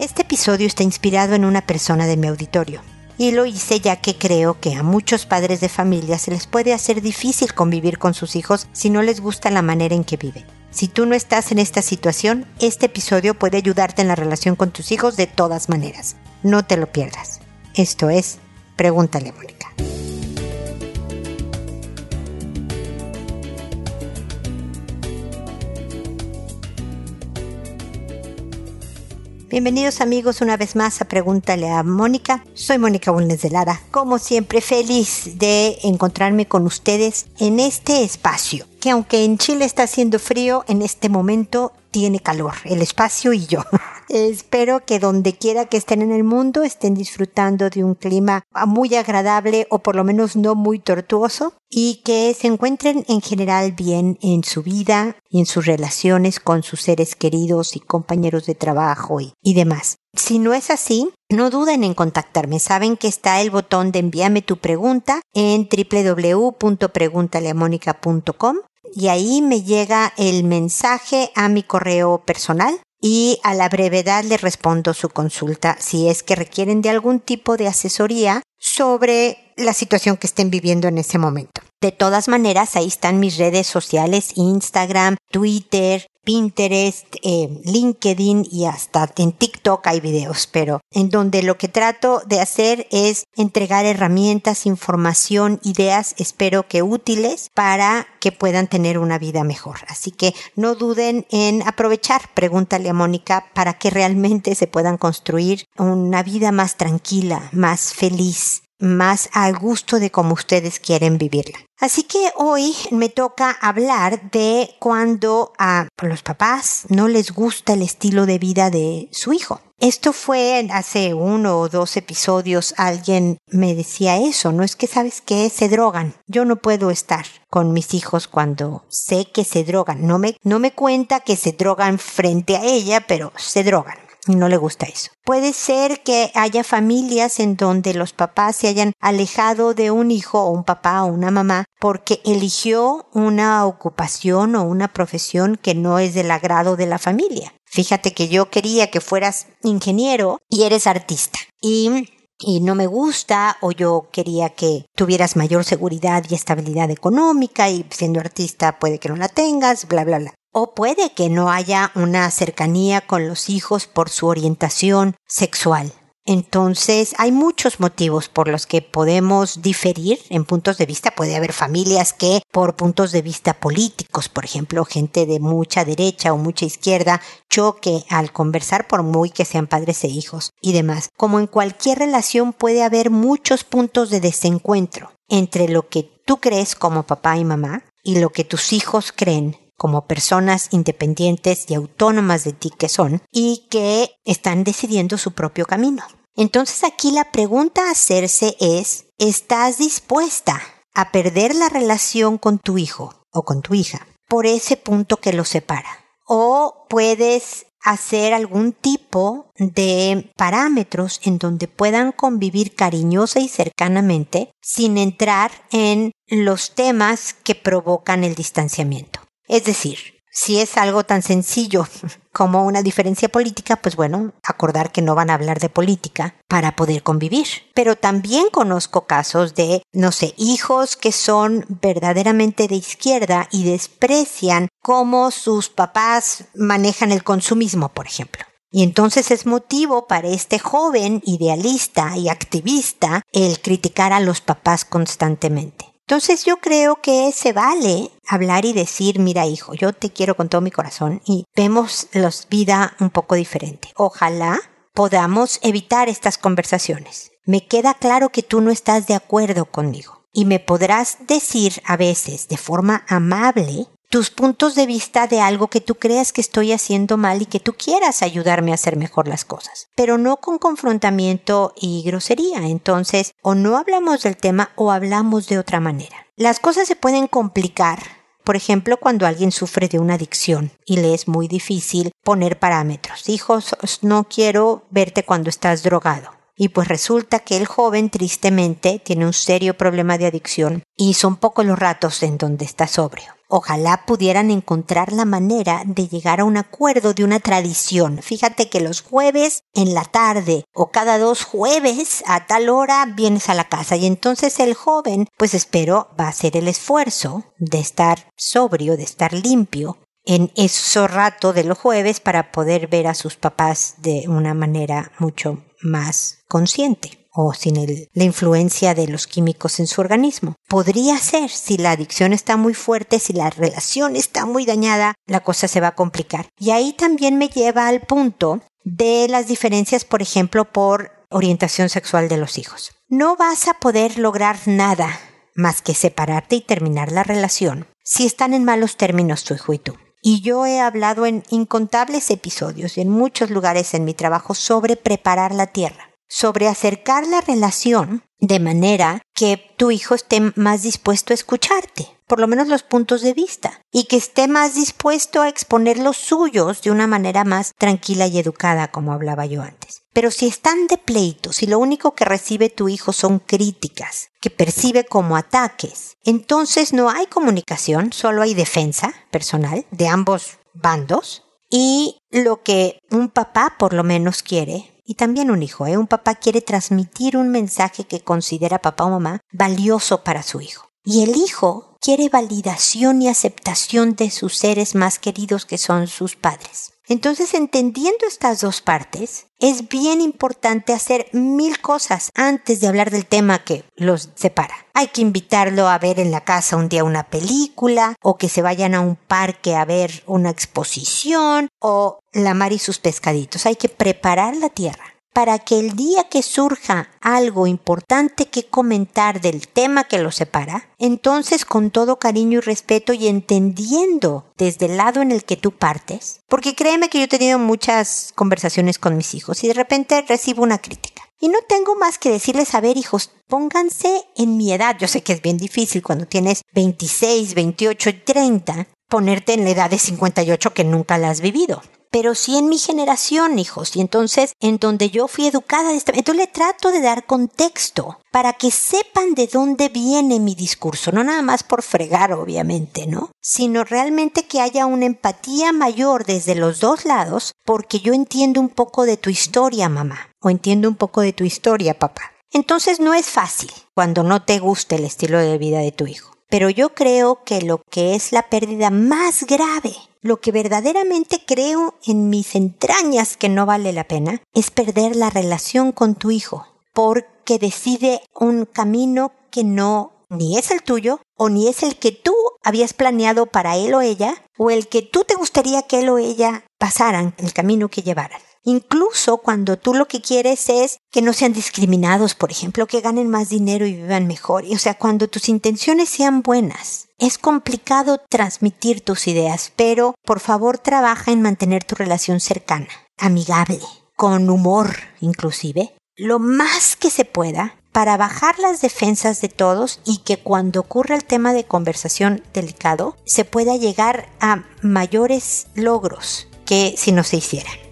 Este episodio está inspirado en una persona de mi auditorio. Y lo hice ya que creo que a muchos padres de familia se les puede hacer difícil convivir con sus hijos si no les gusta la manera en que viven. Si tú no estás en esta situación, este episodio puede ayudarte en la relación con tus hijos de todas maneras. No te lo pierdas. Esto es, pregúntale, Mónica. Bienvenidos amigos una vez más a Pregúntale a Mónica. Soy Mónica Bulnes de Lara. Como siempre feliz de encontrarme con ustedes en este espacio que aunque en Chile está haciendo frío, en este momento tiene calor, el espacio y yo. Espero que donde quiera que estén en el mundo estén disfrutando de un clima muy agradable o por lo menos no muy tortuoso y que se encuentren en general bien en su vida y en sus relaciones con sus seres queridos y compañeros de trabajo y, demás. Si no es así, no duden en contactarme. Saben que está el botón de envíame tu pregunta en www.preguntaleamónica.com y ahí me llega el mensaje a mi correo personal y a la brevedad le respondo su consulta si es que requieren de algún tipo de asesoría sobre la situación que estén viviendo en ese momento. De todas maneras, ahí están mis redes sociales, Instagram, Twitter, Pinterest, eh, LinkedIn y hasta en TikTok hay videos, pero en donde lo que trato de hacer es entregar herramientas, información, ideas, espero que útiles para que puedan tener una vida mejor. Así que no duden en aprovechar, pregúntale a Mónica, para que realmente se puedan construir una vida más tranquila, más feliz, más al gusto de cómo ustedes quieren vivirla. Así que hoy me toca hablar de cuando a los papás no les gusta el estilo de vida de su hijo. Esto fue hace uno o dos episodios alguien me decía eso, no es que sabes que se drogan. Yo no puedo estar con mis hijos cuando sé que se drogan. No me, no me cuenta que se drogan frente a ella, pero se drogan no le gusta eso. Puede ser que haya familias en donde los papás se hayan alejado de un hijo o un papá o una mamá porque eligió una ocupación o una profesión que no es del agrado de la familia. Fíjate que yo quería que fueras ingeniero y eres artista. Y y no me gusta o yo quería que tuvieras mayor seguridad y estabilidad económica y siendo artista puede que no la tengas, bla, bla, bla. O puede que no haya una cercanía con los hijos por su orientación sexual. Entonces, hay muchos motivos por los que podemos diferir en puntos de vista. Puede haber familias que, por puntos de vista políticos, por ejemplo, gente de mucha derecha o mucha izquierda, choque al conversar por muy que sean padres e hijos y demás. Como en cualquier relación puede haber muchos puntos de desencuentro entre lo que tú crees como papá y mamá y lo que tus hijos creen como personas independientes y autónomas de ti que son y que están decidiendo su propio camino. Entonces aquí la pregunta a hacerse es, ¿estás dispuesta a perder la relación con tu hijo o con tu hija por ese punto que los separa? ¿O puedes hacer algún tipo de parámetros en donde puedan convivir cariñosa y cercanamente sin entrar en los temas que provocan el distanciamiento? Es decir, si es algo tan sencillo como una diferencia política, pues bueno, acordar que no van a hablar de política para poder convivir. Pero también conozco casos de, no sé, hijos que son verdaderamente de izquierda y desprecian cómo sus papás manejan el consumismo, por ejemplo. Y entonces es motivo para este joven idealista y activista el criticar a los papás constantemente. Entonces yo creo que se vale hablar y decir, mira hijo, yo te quiero con todo mi corazón y vemos la vida un poco diferente. Ojalá podamos evitar estas conversaciones. Me queda claro que tú no estás de acuerdo conmigo y me podrás decir a veces de forma amable tus puntos de vista de algo que tú creas que estoy haciendo mal y que tú quieras ayudarme a hacer mejor las cosas, pero no con confrontamiento y grosería. Entonces, o no hablamos del tema o hablamos de otra manera. Las cosas se pueden complicar. Por ejemplo, cuando alguien sufre de una adicción y le es muy difícil poner parámetros. Hijos, no quiero verte cuando estás drogado. Y pues resulta que el joven tristemente tiene un serio problema de adicción y son pocos los ratos en donde está sobrio Ojalá pudieran encontrar la manera de llegar a un acuerdo de una tradición. Fíjate que los jueves en la tarde o cada dos jueves a tal hora vienes a la casa y entonces el joven pues espero va a hacer el esfuerzo de estar sobrio, de estar limpio en ese rato de los jueves para poder ver a sus papás de una manera mucho más consciente o sin la influencia de los químicos en su organismo. Podría ser, si la adicción está muy fuerte, si la relación está muy dañada, la cosa se va a complicar. Y ahí también me lleva al punto de las diferencias, por ejemplo, por orientación sexual de los hijos. No vas a poder lograr nada más que separarte y terminar la relación si están en malos términos tu hijo y tú. Y yo he hablado en incontables episodios y en muchos lugares en mi trabajo sobre preparar la tierra sobre acercar la relación de manera que tu hijo esté más dispuesto a escucharte, por lo menos los puntos de vista, y que esté más dispuesto a exponer los suyos de una manera más tranquila y educada, como hablaba yo antes. Pero si están de pleito, si lo único que recibe tu hijo son críticas, que percibe como ataques, entonces no hay comunicación, solo hay defensa personal de ambos bandos, y lo que un papá por lo menos quiere y también un hijo, ¿eh? un papá quiere transmitir un mensaje que considera papá o mamá valioso para su hijo. Y el hijo quiere validación y aceptación de sus seres más queridos que son sus padres. Entonces, entendiendo estas dos partes, es bien importante hacer mil cosas antes de hablar del tema que los separa. Hay que invitarlo a ver en la casa un día una película, o que se vayan a un parque a ver una exposición, o la mar y sus pescaditos. Hay que preparar la tierra para que el día que surja algo importante que comentar del tema que los separa, entonces con todo cariño y respeto y entendiendo desde el lado en el que tú partes, porque créeme que yo he tenido muchas conversaciones con mis hijos y de repente recibo una crítica. Y no tengo más que decirles, a ver hijos, pónganse en mi edad. Yo sé que es bien difícil cuando tienes 26, 28 y 30, ponerte en la edad de 58 que nunca la has vivido pero sí en mi generación, hijos. Y entonces, en donde yo fui educada, entonces le trato de dar contexto para que sepan de dónde viene mi discurso, no nada más por fregar, obviamente, ¿no? Sino realmente que haya una empatía mayor desde los dos lados, porque yo entiendo un poco de tu historia, mamá, o entiendo un poco de tu historia, papá. Entonces no es fácil cuando no te gusta el estilo de vida de tu hijo. Pero yo creo que lo que es la pérdida más grave, lo que verdaderamente creo en mis entrañas que no vale la pena, es perder la relación con tu hijo, porque decide un camino que no ni es el tuyo, o ni es el que tú habías planeado para él o ella, o el que tú te gustaría que él o ella pasaran, el camino que llevaran. Incluso cuando tú lo que quieres es que no sean discriminados, por ejemplo, que ganen más dinero y vivan mejor. O sea, cuando tus intenciones sean buenas. Es complicado transmitir tus ideas, pero por favor trabaja en mantener tu relación cercana, amigable, con humor inclusive, lo más que se pueda para bajar las defensas de todos y que cuando ocurra el tema de conversación delicado se pueda llegar a mayores logros que si no se hicieran.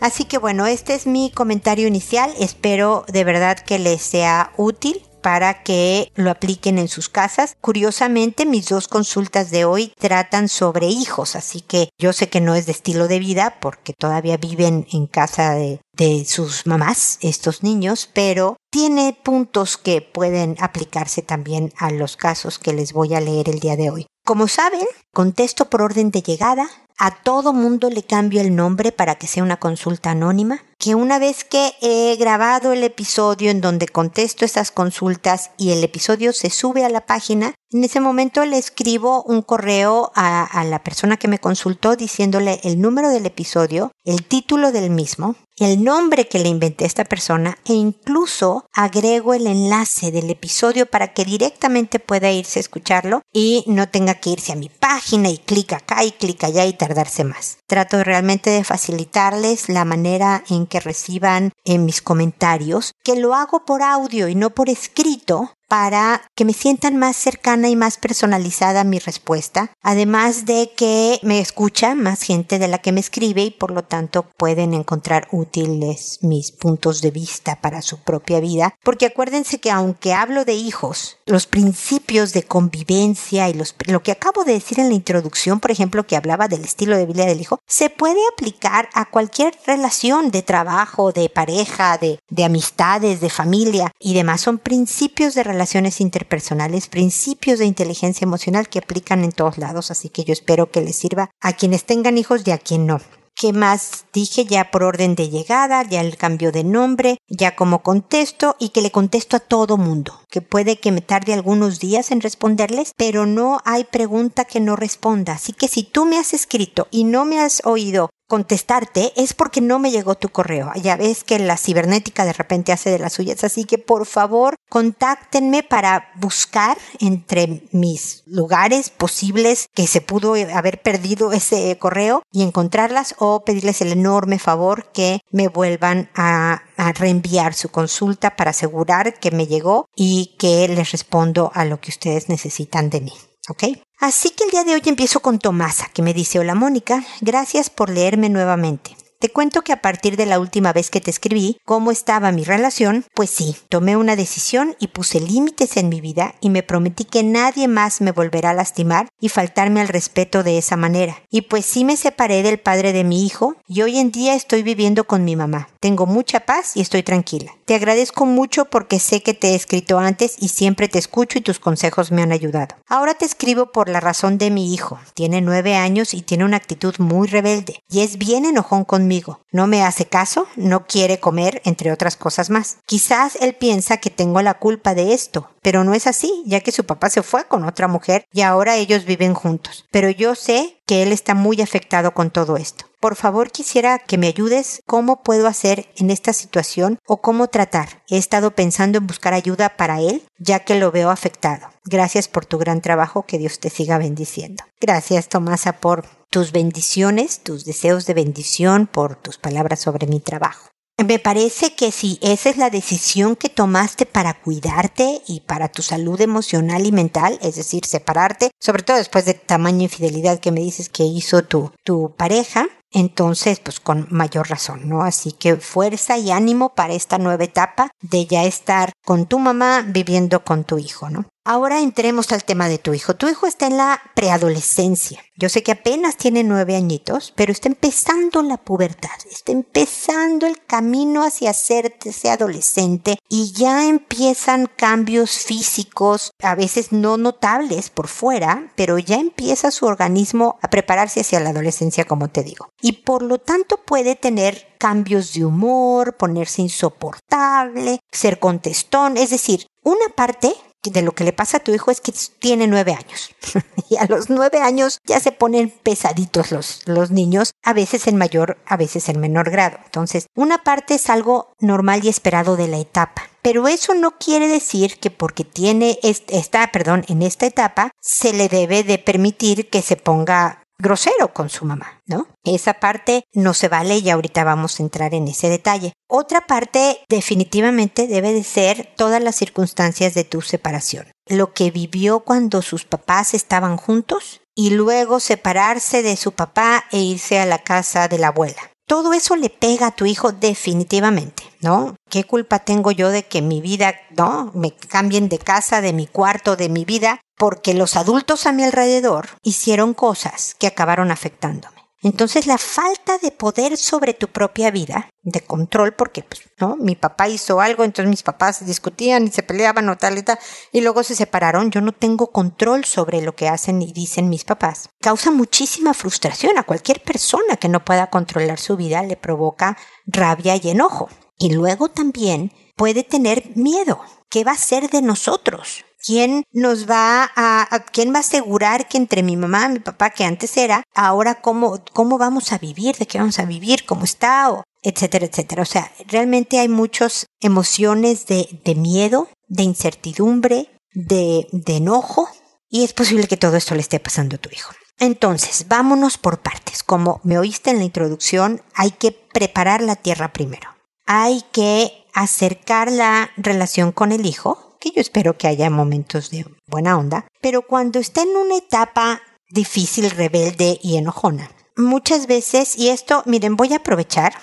Así que bueno, este es mi comentario inicial. Espero de verdad que les sea útil para que lo apliquen en sus casas. Curiosamente, mis dos consultas de hoy tratan sobre hijos, así que yo sé que no es de estilo de vida porque todavía viven en casa de, sus mamás, estos niños, pero tiene puntos que pueden aplicarse también a los casos que les voy a leer el día de hoy. Como saben, contesto por orden de llegada, a todo mundo le cambio el nombre para que sea una consulta anónima, que una vez que he grabado el episodio en donde contesto esas consultas y el episodio se sube a la página, en ese momento le escribo un correo a, a la persona que me consultó diciéndole el número del episodio, el título del mismo, el nombre que le inventé a esta persona e incluso agrego el enlace del episodio para que directamente pueda irse a escucharlo y no tenga que irse a mi página y clic acá y clic allá y tardarse más. Trato realmente de facilitarles la manera en que reciban en mis comentarios, que lo hago por audio y no por escrito, para que me sientan más cercana y más personalizada mi respuesta, además de que me escucha más gente de la que me escribe y por lo tanto pueden encontrar útiles mis puntos de vista para su propia vida, porque acuérdense que aunque hablo de hijos, los principios de convivencia y lo que acabo de decir en la introducción, por ejemplo, que hablaba del estilo de vida del hijo, se puede aplicar a cualquier relación de trabajo, de pareja, de, de amistades, de familia y demás. Son principios de relaciones interpersonales, principios de inteligencia emocional que aplican en todos lados, así que yo espero que les sirva a quienes tengan hijos y a quien no. ¿Qué más dije ya por orden de llegada, ya el cambio de nombre, ya como contesto y que le contesto a todo mundo? Que puede que me tarde algunos días en responderles, pero no hay pregunta que no responda. Así que si tú me has escrito y no me has oído contestarte es porque no me llegó tu correo. Ya ves que la cibernética de repente hace de las suyas, así que por favor contáctenme para buscar entre mis lugares posibles que se pudo haber perdido ese correo y encontrarlas o pedirles el enorme favor que me vuelvan a, reenviar su consulta para asegurar que me llegó y que les respondo a lo que ustedes necesitan de mí. ¿Ok? Así que el día de hoy empiezo con Tomasa, que me dice, hola Mónica, gracias por leerme nuevamente. Te cuento que a partir de la última vez que te escribí cómo estaba mi relación, pues sí, tomé una decisión y puse límites en mi vida y me prometí que nadie más me volverá a lastimar y faltarme al respeto de esa manera. Y pues sí me separé del padre de mi hijo y hoy en día estoy viviendo con mi mamá. Tengo mucha paz y estoy tranquila. Te agradezco mucho porque sé que te he escrito antes y siempre te escucho y tus consejos me han ayudado. Ahora te escribo por la razón de mi hijo. Tiene nueve años y tiene una actitud muy rebelde y es bien enojón conmigo no me hace caso, no quiere comer, entre otras cosas más. Quizás él piensa que tengo la culpa de esto, pero no es así, ya que su papá se fue con otra mujer y ahora ellos viven juntos. Pero yo sé que él está muy afectado con todo esto. Por favor, quisiera que me ayudes cómo puedo hacer en esta situación o cómo tratar. He estado pensando en buscar ayuda para él, ya que lo veo afectado. Gracias por tu gran trabajo, que Dios te siga bendiciendo. Gracias, Tomasa, por tus bendiciones, tus deseos de bendición, por tus palabras sobre mi trabajo. Me parece que si esa es la decisión que tomaste para cuidarte y para tu salud emocional y mental, es decir, separarte, sobre todo después de tamaña infidelidad que me dices que hizo tu pareja, entonces pues con mayor razón, ¿no? Así que fuerza y ánimo para esta nueva etapa de ya estar con tu mamá viviendo con tu hijo, ¿no? Ahora entremos al tema de tu hijo. Tu hijo está en la preadolescencia. Yo sé que apenas tiene nueve añitos, pero está empezando la pubertad, está empezando el camino hacia hacerte adolescente y ya empiezan cambios físicos, a veces no notables por fuera, pero ya empieza su organismo a prepararse hacia la adolescencia, como te digo. Y por lo tanto puede tener cambios de humor, ponerse insoportable, ser contestón, es decir, una parte de lo que le pasa a tu hijo es que tiene nueve años. y a los nueve años ya se ponen pesaditos los, los niños, a veces en mayor, a veces en menor grado. Entonces, una parte es algo normal y esperado de la etapa. Pero eso no quiere decir que porque tiene esta, perdón, en esta etapa, se le debe de permitir que se ponga grosero con su mamá, ¿no? Esa parte no se vale y ahorita vamos a entrar en ese detalle. Otra parte definitivamente debe de ser todas las circunstancias de tu separación. Lo que vivió cuando sus papás estaban juntos y luego separarse de su papá e irse a la casa de la abuela. Todo eso le pega a tu hijo definitivamente, ¿no? ¿Qué culpa tengo yo de que mi vida, no, me cambien de casa, de mi cuarto, de mi vida, porque los adultos a mi alrededor hicieron cosas que acabaron afectándome? Entonces la falta de poder sobre tu propia vida, de control, porque pues, no, mi papá hizo algo, entonces mis papás discutían y se peleaban o tal y tal, y luego se separaron, yo no tengo control sobre lo que hacen y dicen mis papás. Causa muchísima frustración a cualquier persona que no pueda controlar su vida, le provoca rabia y enojo. Y luego también puede tener miedo. ¿Qué va a ser de nosotros? ¿Quién nos va a, quién va a asegurar que entre mi mamá y mi papá, que antes era, ahora cómo, cómo vamos a vivir, de qué vamos a vivir, cómo está, o etcétera, etcétera. O sea, realmente hay muchas emociones de, de miedo, de incertidumbre, de, de enojo, y es posible que todo esto le esté pasando a tu hijo. Entonces, vámonos por partes. Como me oíste en la introducción, hay que preparar la tierra primero. Hay que acercar la relación con el hijo que yo espero que haya momentos de buena onda, pero cuando está en una etapa difícil, rebelde y enojona, muchas veces, y esto, miren, voy a aprovechar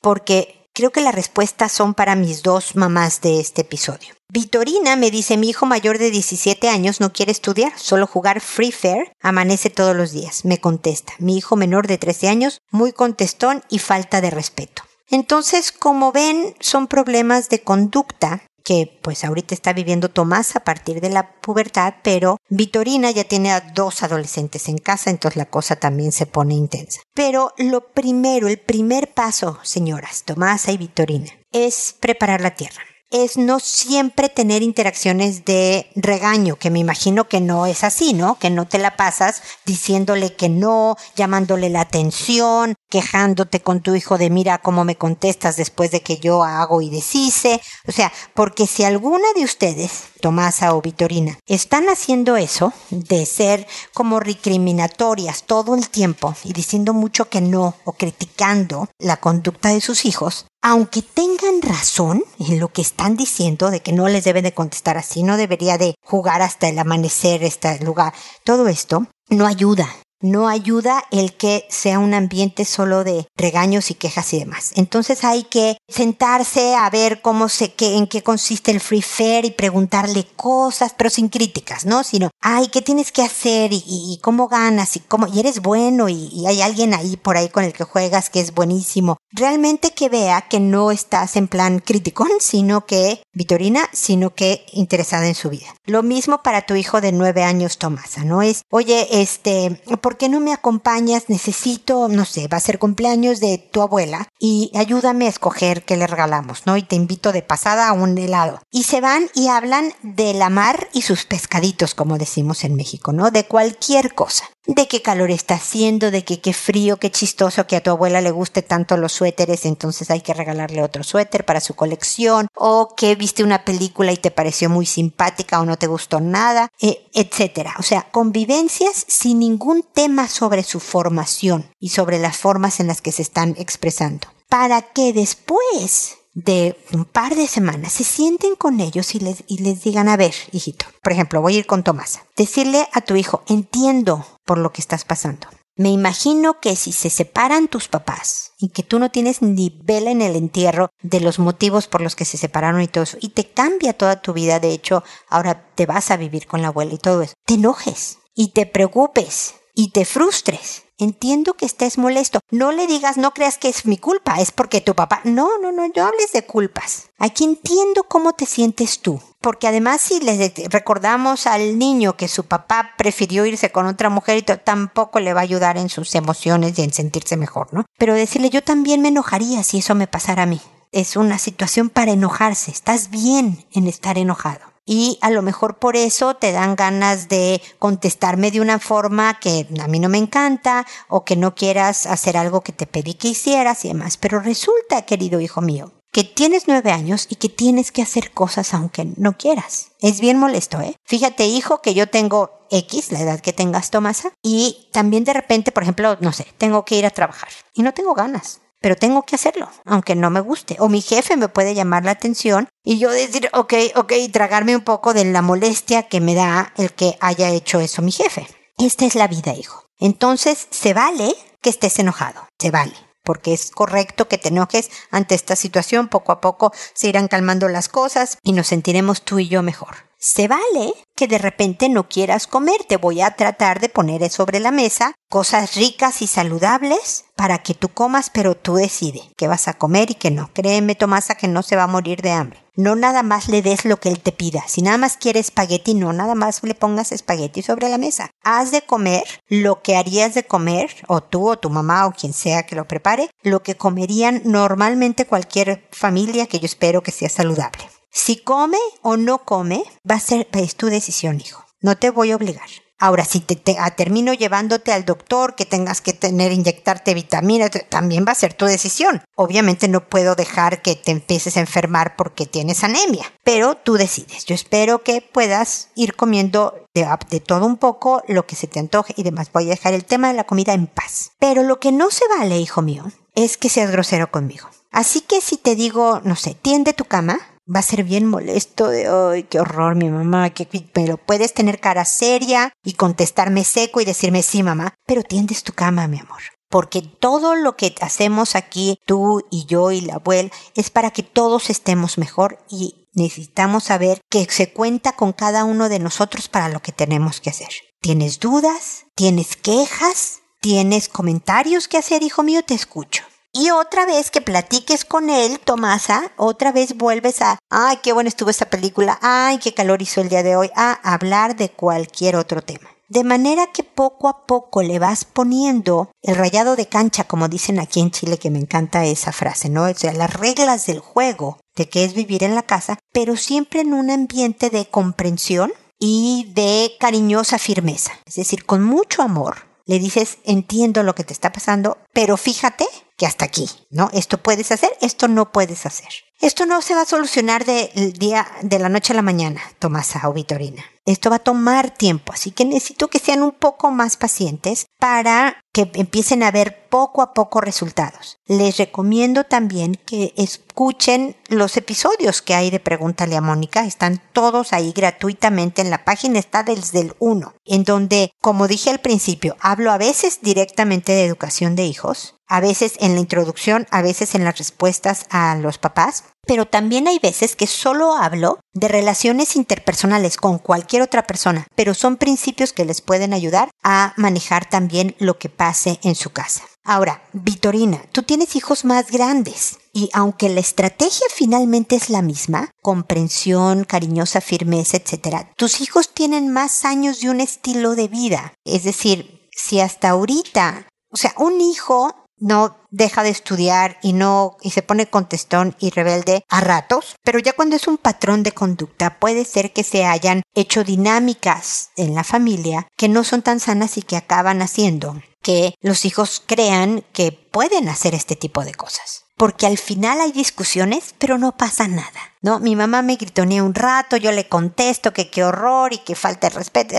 porque creo que las respuestas son para mis dos mamás de este episodio. Vitorina me dice, mi hijo mayor de 17 años no quiere estudiar, solo jugar Free Fair, amanece todos los días. Me contesta, mi hijo menor de 13 años, muy contestón y falta de respeto. Entonces, como ven, son problemas de conducta que pues ahorita está viviendo Tomás a partir de la pubertad, pero Vitorina ya tiene a dos adolescentes en casa, entonces la cosa también se pone intensa. Pero lo primero, el primer paso, señoras, Tomasa y Vitorina, es preparar la tierra es no siempre tener interacciones de regaño, que me imagino que no es así, ¿no? Que no te la pasas diciéndole que no, llamándole la atención, quejándote con tu hijo de mira cómo me contestas después de que yo hago y deshice. O sea, porque si alguna de ustedes, Tomasa o Vitorina, están haciendo eso, de ser como recriminatorias todo el tiempo y diciendo mucho que no o criticando la conducta de sus hijos, aunque tengan razón en lo que están diciendo de que no les deben de contestar así, no debería de jugar hasta el amanecer este lugar, todo esto no ayuda no ayuda el que sea un ambiente solo de regaños y quejas y demás. Entonces hay que sentarse a ver cómo se, qué, en qué consiste el free fair y preguntarle cosas, pero sin críticas, ¿no? Sino, ay, ¿qué tienes que hacer? Y, cómo ganas y cómo, y eres bueno y, y hay alguien ahí por ahí con el que juegas que es buenísimo. Realmente que vea que no estás en plan crítico, sino que, Vitorina, sino que interesada en su vida. Lo mismo para tu hijo de nueve años, Tomasa, ¿no? Es, oye, este, ¿por ¿por qué no me acompañas? Necesito, no sé, va a ser cumpleaños de tu abuela y ayúdame a escoger qué le regalamos, ¿no? Y te invito de pasada a un helado. Y se van y hablan de la mar y sus pescaditos, como decimos en México, ¿no? De cualquier cosa de qué calor está haciendo, de que qué frío, qué chistoso que a tu abuela le guste tanto los suéteres, entonces hay que regalarle otro suéter para su colección, o que viste una película y te pareció muy simpática o no te gustó nada, eh, etcétera. O sea, convivencias sin ningún tema sobre su formación y sobre las formas en las que se están expresando. Para que después de un par de semanas se sienten con ellos y les, y les digan, a ver, hijito, por ejemplo, voy a ir con Tomás, decirle a tu hijo, entiendo por lo que estás pasando. Me imagino que si se separan tus papás y que tú no tienes ni vela en el entierro de los motivos por los que se separaron y todo eso, y te cambia toda tu vida, de hecho, ahora te vas a vivir con la abuela y todo eso, te enojes y te preocupes y te frustres Entiendo que estés molesto. No le digas, no creas que es mi culpa, es porque tu papá. No, no, no, no hables de culpas. Aquí entiendo cómo te sientes tú. Porque además si le recordamos al niño que su papá prefirió irse con otra mujer y tampoco le va a ayudar en sus emociones y en sentirse mejor, ¿no? Pero decirle yo también me enojaría si eso me pasara a mí. Es una situación para enojarse. Estás bien en estar enojado y a lo mejor por eso te dan ganas de contestarme de una forma que a mí no me encanta o que no quieras hacer algo que te pedí que hicieras y demás. Pero resulta, querido hijo mío, que tienes nueve años y que tienes que hacer cosas aunque no quieras. Es bien molesto, ¿eh? Fíjate, hijo, que yo tengo X, la edad que tengas, Tomasa, y también de repente, por ejemplo, no sé, tengo que ir a trabajar y no tengo ganas pero tengo que hacerlo, aunque no me guste. O mi jefe me puede llamar la atención y yo decir, ok, ok, y tragarme un poco de la molestia que me da el que haya hecho eso mi jefe. Esta es la vida, hijo. Entonces, se vale que estés enojado, se vale porque es correcto que te enojes ante esta situación, poco a poco se irán calmando las cosas y nos sentiremos tú y yo mejor. Se vale que de repente no quieras comer, te voy a tratar de poner sobre la mesa cosas ricas y saludables para que tú comas, pero tú decides qué vas a comer y qué no. Créeme, Tomasa, que no se va a morir de hambre. No nada más le des lo que él te pida. Si nada más quiere espagueti, no nada más le pongas espagueti sobre la mesa. Haz de comer lo que harías de comer, o tú o tu mamá o quien sea que lo prepare, lo que comerían normalmente cualquier familia que yo espero que sea saludable. Si come o no come, va a ser es tu decisión, hijo. No te voy a obligar. Ahora, si te, ah, termino llevándote al doctor, que tengas que tener, inyectarte vitaminas, también va a ser tu decisión. Obviamente no puedo dejar que te empieces a enfermar porque tienes anemia, pero tú decides. Yo espero que puedas ir comiendo de, de todo un poco lo que se te antoje y demás. Voy a dejar el tema de la comida en paz. Pero lo que no se vale, hijo mío, es que seas grosero conmigo. Así que si te digo, no sé, tiende tu cama, va a ser bien molesto de, ay, qué horror, mi mamá, que, pero puedes tener cara seria y contestarme seco y decirme, sí, mamá, pero tiendes tu cama, mi amor. Porque todo lo que hacemos aquí, tú y yo y la abuela, es para que todos estemos mejor y necesitamos saber que se cuenta con cada uno de nosotros para lo que tenemos que hacer. ¿Tienes dudas? ¿Tienes quejas? ¿Tienes comentarios que hacer, hijo mío? Te escucho. Y otra vez que platiques con él, Tomasa, otra vez vuelves a, ay, qué buena estuvo esta película, ay, qué calor hizo el día de hoy, a hablar de cualquier otro tema. De manera que poco a poco le vas poniendo el rayado de cancha, como dicen aquí en Chile, que me encanta esa frase, ¿no? O sea, las reglas del juego de qué es vivir en la casa, pero siempre en un ambiente de comprensión y de cariñosa firmeza. Es decir, con mucho amor. Le dices, entiendo lo que te está pasando, pero fíjate que hasta aquí, ¿no? Esto puedes hacer, esto no puedes hacer. Esto no se va a solucionar del día, de la noche a la mañana, Tomasa o Vitorina. Esto va a tomar tiempo, así que necesito que sean un poco más pacientes para que empiecen a ver poco a poco resultados. Les recomiendo también que escuchen los episodios que hay de Pregúntale a Mónica. Están todos ahí gratuitamente en la página, está desde el 1, en donde, como dije al principio, hablo a veces directamente de educación de hijos, a veces en la introducción, a veces en las respuestas a los papás, pero también hay veces que solo hablo de relaciones interpersonales con cualquier otra persona, pero son principios que les pueden ayudar a manejar también lo que pase en su casa. Ahora, Vitorina, tú tienes hijos más grandes y aunque la estrategia finalmente es la misma, comprensión, cariñosa firmeza, etc., tus hijos tienen más años de un estilo de vida. Es decir, si hasta ahorita, o sea, un hijo no deja de estudiar y no y se pone contestón y rebelde a ratos, pero ya cuando es un patrón de conducta puede ser que se hayan hecho dinámicas en la familia que no son tan sanas y que acaban haciendo que los hijos crean que pueden hacer este tipo de cosas porque al final hay discusiones, pero no pasa nada, ¿no? Mi mamá me gritonea un rato, yo le contesto que qué horror y que falta de respeto,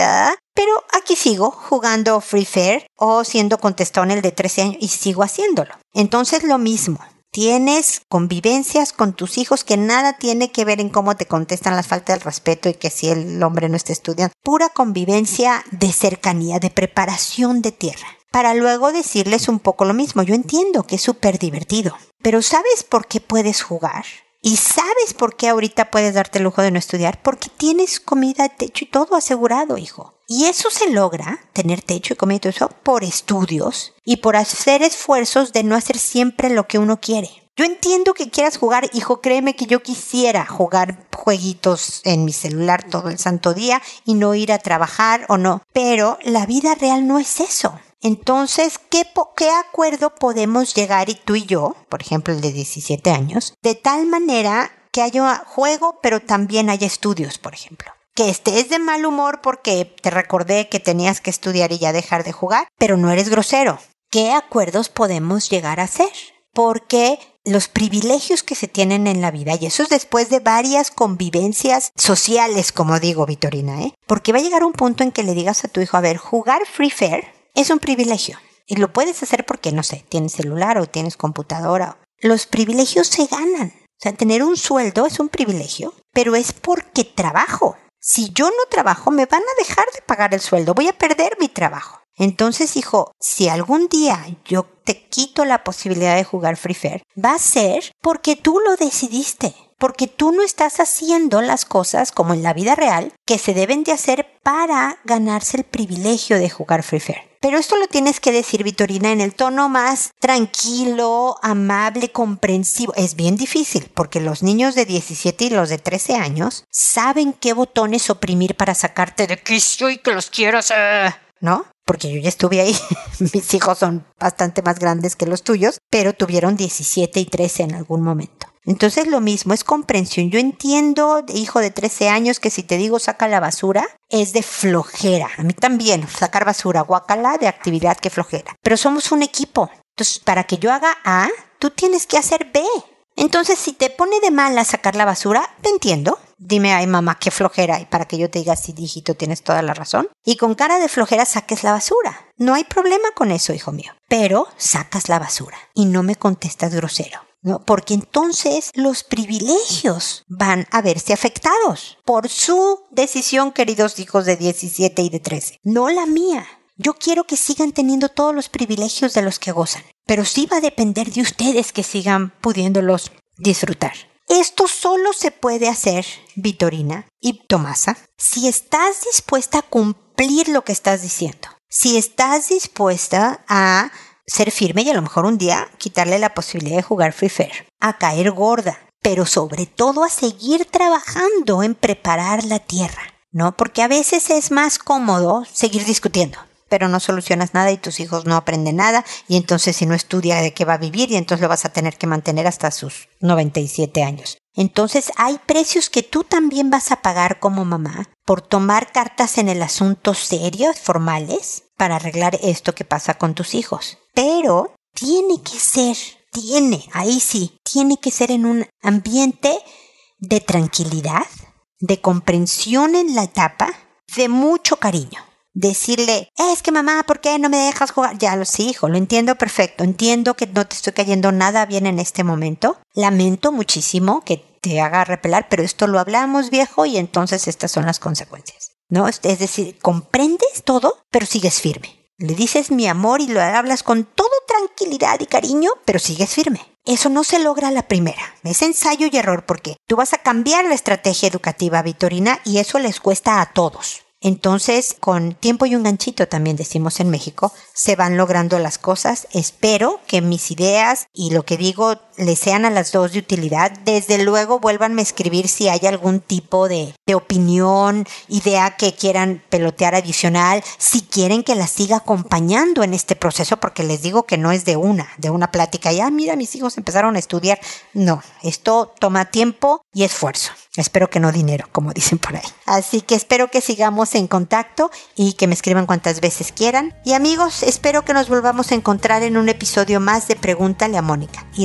pero aquí sigo jugando Free Fair o siendo contestón el de 13 años y sigo haciéndolo. Entonces lo mismo. Tienes convivencias con tus hijos que nada tiene que ver en cómo te contestan las faltas de respeto y que si el hombre no está estudiando. Pura convivencia de cercanía, de preparación de tierra para luego decirles un poco lo mismo. Yo entiendo que es súper divertido, pero ¿sabes por qué puedes jugar? ¿Y sabes por qué ahorita puedes darte el lujo de no estudiar? Porque tienes comida, techo y todo asegurado, hijo. Y eso se logra, tener techo y comida y todo eso, por estudios y por hacer esfuerzos de no hacer siempre lo que uno quiere. Yo entiendo que quieras jugar, hijo, créeme que yo quisiera jugar jueguitos en mi celular todo el santo día y no ir a trabajar o no, pero la vida real no es eso. Entonces, ¿qué, ¿qué acuerdo podemos llegar y tú y yo, por ejemplo el de 17 años, de tal manera que haya juego, pero también haya estudios, por ejemplo? que estés de mal humor porque te recordé que tenías que estudiar y ya dejar de jugar, pero no eres grosero. ¿Qué acuerdos podemos llegar a hacer? Porque los privilegios que se tienen en la vida, y eso es después de varias convivencias sociales, como digo, Vitorina, ¿eh? Porque va a llegar un punto en que le digas a tu hijo, a ver, jugar Free Fair es un privilegio. Y lo puedes hacer porque, no sé, tienes celular o tienes computadora. Los privilegios se ganan. O sea, tener un sueldo es un privilegio, pero es porque trabajo. Si yo no trabajo, me van a dejar de pagar el sueldo, voy a perder mi trabajo. Entonces, hijo, si algún día yo te quito la posibilidad de jugar Free Fire, va a ser porque tú lo decidiste porque tú no estás haciendo las cosas como en la vida real que se deben de hacer para ganarse el privilegio de jugar Free Fire. Pero esto lo tienes que decir, Vitorina, en el tono más tranquilo, amable, comprensivo. Es bien difícil porque los niños de 17 y los de 13 años saben qué botones oprimir para sacarte de quicio y que los quieras, ¿no? Porque yo ya estuve ahí. Mis hijos son bastante más grandes que los tuyos, pero tuvieron 17 y 13 en algún momento. Entonces lo mismo, es comprensión. Yo entiendo, hijo de 13 años, que si te digo saca la basura, es de flojera. A mí también, sacar basura, guacala, de actividad que flojera. Pero somos un equipo. Entonces, para que yo haga A, tú tienes que hacer B. Entonces, si te pone de mal a sacar la basura, te entiendo. Dime, ay mamá, qué flojera, y para que yo te diga, sí, hijito, tienes toda la razón. Y con cara de flojera saques la basura. No hay problema con eso, hijo mío. Pero sacas la basura y no me contestas grosero. Porque entonces los privilegios van a verse afectados por su decisión, queridos hijos de 17 y de 13, no la mía. Yo quiero que sigan teniendo todos los privilegios de los que gozan, pero sí va a depender de ustedes que sigan pudiéndolos disfrutar. Esto solo se puede hacer, Vitorina y Tomasa, si estás dispuesta a cumplir lo que estás diciendo. Si estás dispuesta a ser firme y a lo mejor un día quitarle la posibilidad de jugar Free Fire, a caer gorda, pero sobre todo a seguir trabajando en preparar la tierra, ¿no? Porque a veces es más cómodo seguir discutiendo, pero no solucionas nada y tus hijos no aprenden nada y entonces si no estudia de qué va a vivir y entonces lo vas a tener que mantener hasta sus 97 años. Entonces hay precios que tú también vas a pagar como mamá por tomar cartas en el asunto serios, formales, para arreglar esto que pasa con tus hijos. Pero tiene que ser, tiene, ahí sí, tiene que ser en un ambiente de tranquilidad, de comprensión en la etapa, de mucho cariño. Decirle, es que mamá, ¿por qué no me dejas jugar? Ya lo sé, hijo, lo entiendo perfecto. Entiendo que no te estoy cayendo nada bien en este momento. Lamento muchísimo que te haga repelar, pero esto lo hablamos, viejo, y entonces estas son las consecuencias. ¿No? Es decir, comprendes todo, pero sigues firme. Le dices mi amor y lo hablas con todo tranquilidad y cariño, pero sigues firme. Eso no se logra a la primera. Es ensayo y error porque tú vas a cambiar la estrategia educativa, Vitorina, y eso les cuesta a todos. Entonces, con tiempo y un ganchito, también decimos en México, se van logrando las cosas. Espero que mis ideas y lo que digo les sean a las dos de utilidad. Desde luego, vuélvanme a escribir si hay algún tipo de, de opinión, idea que quieran pelotear adicional, si quieren que las siga acompañando en este proceso, porque les digo que no es de una, de una plática. Ya, mira, mis hijos empezaron a estudiar. No, esto toma tiempo y esfuerzo. Espero que no dinero, como dicen por ahí. Así que espero que sigamos en contacto y que me escriban cuantas veces quieran. Y amigos, espero que nos volvamos a encontrar en un episodio más de Pregúntale a Mónica. Y